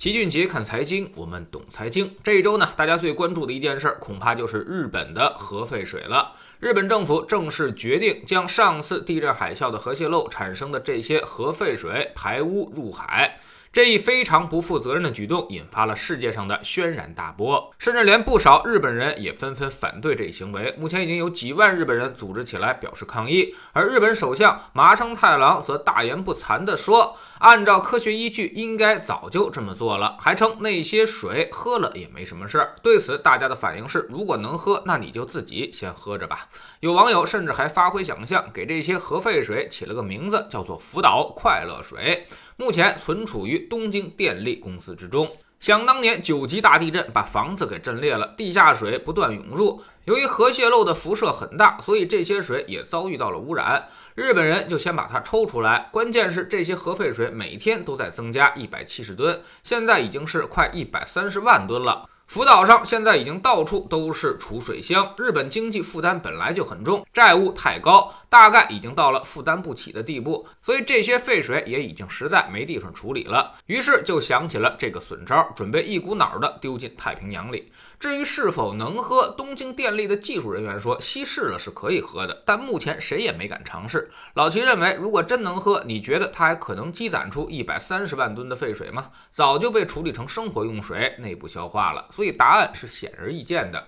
齐俊杰看财经，我们懂财经。这一周呢，大家最关注的一件事，恐怕就是日本的核废水了。日本政府正式决定将上次地震海啸的核泄漏产生的这些核废水排污入海。这一非常不负责任的举动引发了世界上的轩然大波，甚至连不少日本人也纷纷反对这一行为。目前已经有几万日本人组织起来表示抗议，而日本首相麻生太郎则大言不惭地说：“按照科学依据，应该早就这么做了。”还称那些水喝了也没什么事儿。对此，大家的反应是：如果能喝，那你就自己先喝着吧。有网友甚至还发挥想象，给这些核废水起了个名字，叫做“福岛快乐水”。目前存储于东京电力公司之中。想当年九级大地震把房子给震裂了，地下水不断涌入。由于核泄漏的辐射很大，所以这些水也遭遇到了污染。日本人就先把它抽出来。关键是这些核废水每天都在增加一百七十吨，现在已经是快一百三十万吨了。福岛上现在已经到处都是储水箱，日本经济负担本来就很重，债务太高，大概已经到了负担不起的地步，所以这些废水也已经实在没地方处理了，于是就想起了这个损招，准备一股脑的丢进太平洋里。至于是否能喝，东京电力的技术人员说稀释了是可以喝的，但目前谁也没敢尝试。老齐认为，如果真能喝，你觉得它还可能积攒出一百三十万吨的废水吗？早就被处理成生活用水，内部消化了。所以答案是显而易见的。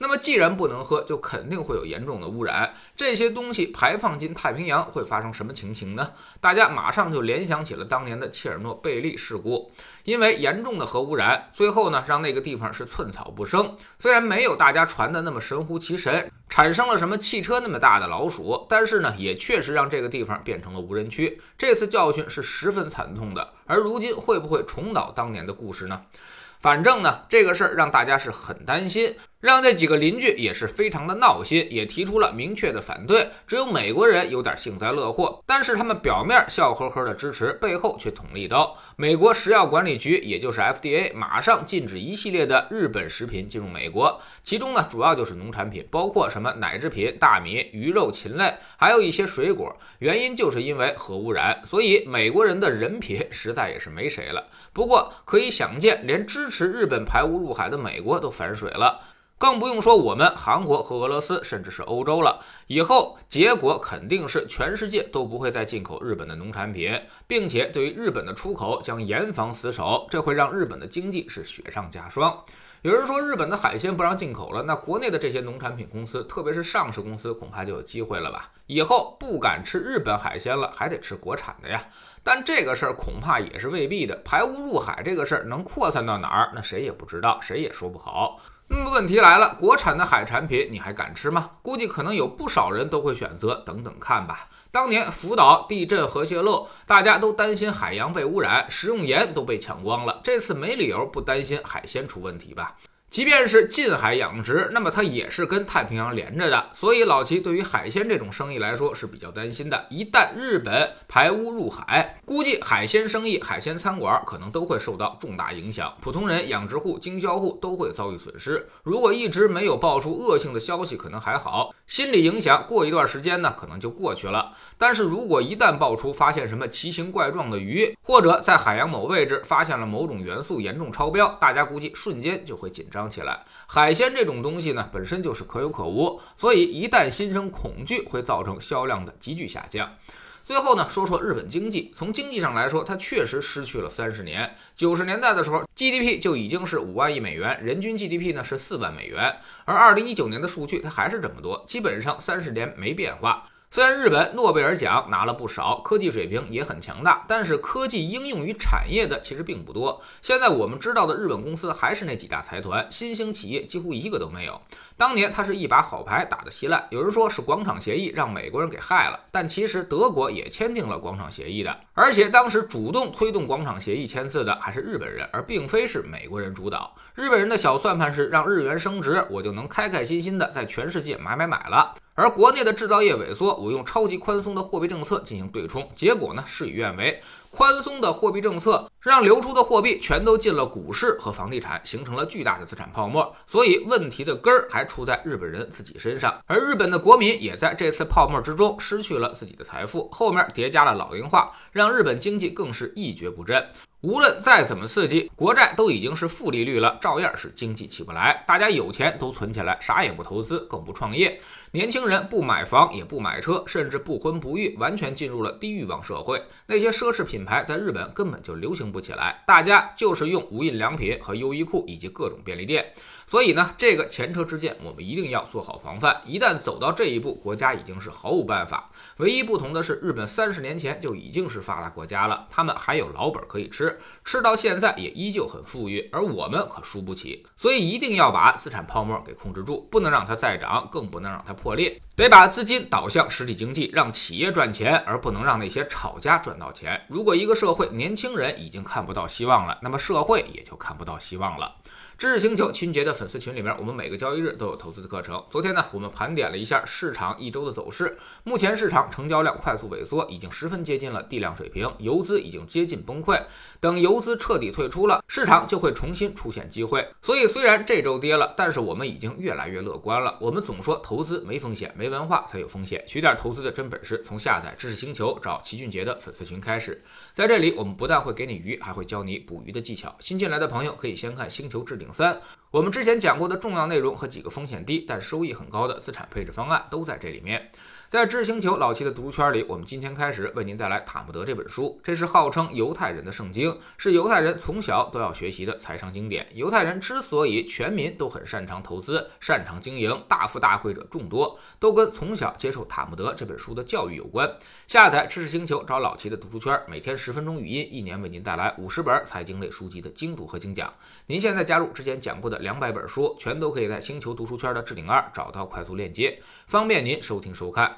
那么既然不能喝，就肯定会有严重的污染。这些东西排放进太平洋会发生什么情形呢？大家马上就联想起了当年的切尔诺贝利事故，因为严重的核污染，最后呢让那个地方是寸草不生。虽然没有大家传的那么神乎其神，产生了什么汽车那么大的老鼠，但是呢也确实让这个地方变成了无人区。这次教训是十分惨痛的。而如今会不会重蹈当年的故事呢？反正呢，这个事儿让大家是很担心。让这几个邻居也是非常的闹心，也提出了明确的反对。只有美国人有点幸灾乐祸，但是他们表面笑呵呵的支持，背后却捅了一刀。美国食药管理局，也就是 FDA，马上禁止一系列的日本食品进入美国，其中呢主要就是农产品，包括什么奶制品、大米、鱼肉、禽类，还有一些水果。原因就是因为核污染，所以美国人的人品实在也是没谁了。不过可以想见，连支持日本排污入海的美国都反水了。更不用说我们韩国和俄罗斯，甚至是欧洲了。以后结果肯定是全世界都不会再进口日本的农产品，并且对于日本的出口将严防死守，这会让日本的经济是雪上加霜。有人说日本的海鲜不让进口了，那国内的这些农产品公司，特别是上市公司，恐怕就有机会了吧？以后不敢吃日本海鲜了，还得吃国产的呀。但这个事儿恐怕也是未必的。排污入海这个事儿能扩散到哪儿，那谁也不知道，谁也说不好。那么问题来了，国产的海产品你还敢吃吗？估计可能有不少人都会选择等等看吧。当年福岛地震核泄漏，大家都担心海洋被污染，食用盐都被抢光了。这次没理由不担心海鲜出问题吧？即便是近海养殖，那么它也是跟太平洋连着的，所以老齐对于海鲜这种生意来说是比较担心的。一旦日本排污入海，估计海鲜生意、海鲜餐馆可能都会受到重大影响，普通人、养殖户、经销户都会遭遇损失。如果一直没有爆出恶性的消息，可能还好，心理影响过一段时间呢，可能就过去了。但是如果一旦爆出发现什么奇形怪状的鱼，或者在海洋某位置发现了某种元素严重超标，大家估计瞬间就会紧张。涨起来，海鲜这种东西呢，本身就是可有可无，所以一旦心生恐惧，会造成销量的急剧下降。最后呢，说说日本经济，从经济上来说，它确实失去了三十年。九十年代的时候，GDP 就已经是五万亿美元，人均 GDP 呢是四万美元，而二零一九年的数据它还是这么多，基本上三十年没变化。虽然日本诺贝尔奖拿了不少，科技水平也很强大，但是科技应用于产业的其实并不多。现在我们知道的日本公司还是那几大财团，新兴企业几乎一个都没有。当年他是一把好牌打得稀烂，有人说是广场协议让美国人给害了，但其实德国也签订了广场协议的，而且当时主动推动广场协议签字的还是日本人，而并非是美国人主导。日本人的小算盘是让日元升值，我就能开开心心的在全世界买买买了。而国内的制造业萎缩，我用超级宽松的货币政策进行对冲，结果呢事与愿违。宽松的货币政策让流出的货币全都进了股市和房地产，形成了巨大的资产泡沫。所以问题的根儿还出在日本人自己身上，而日本的国民也在这次泡沫之中失去了自己的财富。后面叠加了老龄化，让日本经济更是一蹶不振。无论再怎么刺激，国债都已经是负利率了，照样是经济起不来。大家有钱都存起来，啥也不投资，更不创业。年轻人不买房，也不买车，甚至不婚不育，完全进入了低欲望社会。那些奢侈品牌在日本根本就流行不起来，大家就是用无印良品和优衣库以及各种便利店。所以呢，这个前车之鉴，我们一定要做好防范。一旦走到这一步，国家已经是毫无办法。唯一不同的是，日本三十年前就已经是发达国家了，他们还有老本可以吃，吃到现在也依旧很富裕，而我们可输不起。所以一定要把资产泡沫给控制住，不能让它再涨，更不能让它破裂。得把资金导向实体经济，让企业赚钱，而不能让那些炒家赚到钱。如果一个社会年轻人已经看不到希望了，那么社会也就看不到希望了。知识星球清洁的粉丝群里面，我们每个交易日都有投资的课程。昨天呢，我们盘点了一下市场一周的走势。目前市场成交量快速萎缩，已经十分接近了地量水平，游资已经接近崩溃。等游资彻底退出了，市场就会重新出现机会。所以虽然这周跌了，但是我们已经越来越乐观了。我们总说投资没风险，没文化才有风险。学点投资的真本事，从下载知识星球找齐俊杰的粉丝群开始。在这里，我们不但会给你鱼，还会教你捕鱼的技巧。新进来的朋友可以先看星球置顶。三，我们之前讲过的重要内容和几个风险低但收益很高的资产配置方案都在这里面。在知识星球老七的读书圈里，我们今天开始为您带来《塔木德》这本书。这是号称犹太人的圣经，是犹太人从小都要学习的财商经典。犹太人之所以全民都很擅长投资、擅长经营、大富大贵者众多，都跟从小接受《塔木德》这本书的教育有关。下载知识星球，找老七的读书圈，每天十分钟语音，一年为您带来五十本财经类书籍的精读和精讲。您现在加入之前讲过的两百本书，全都可以在星球读书圈的置顶二找到快速链接，方便您收听收看。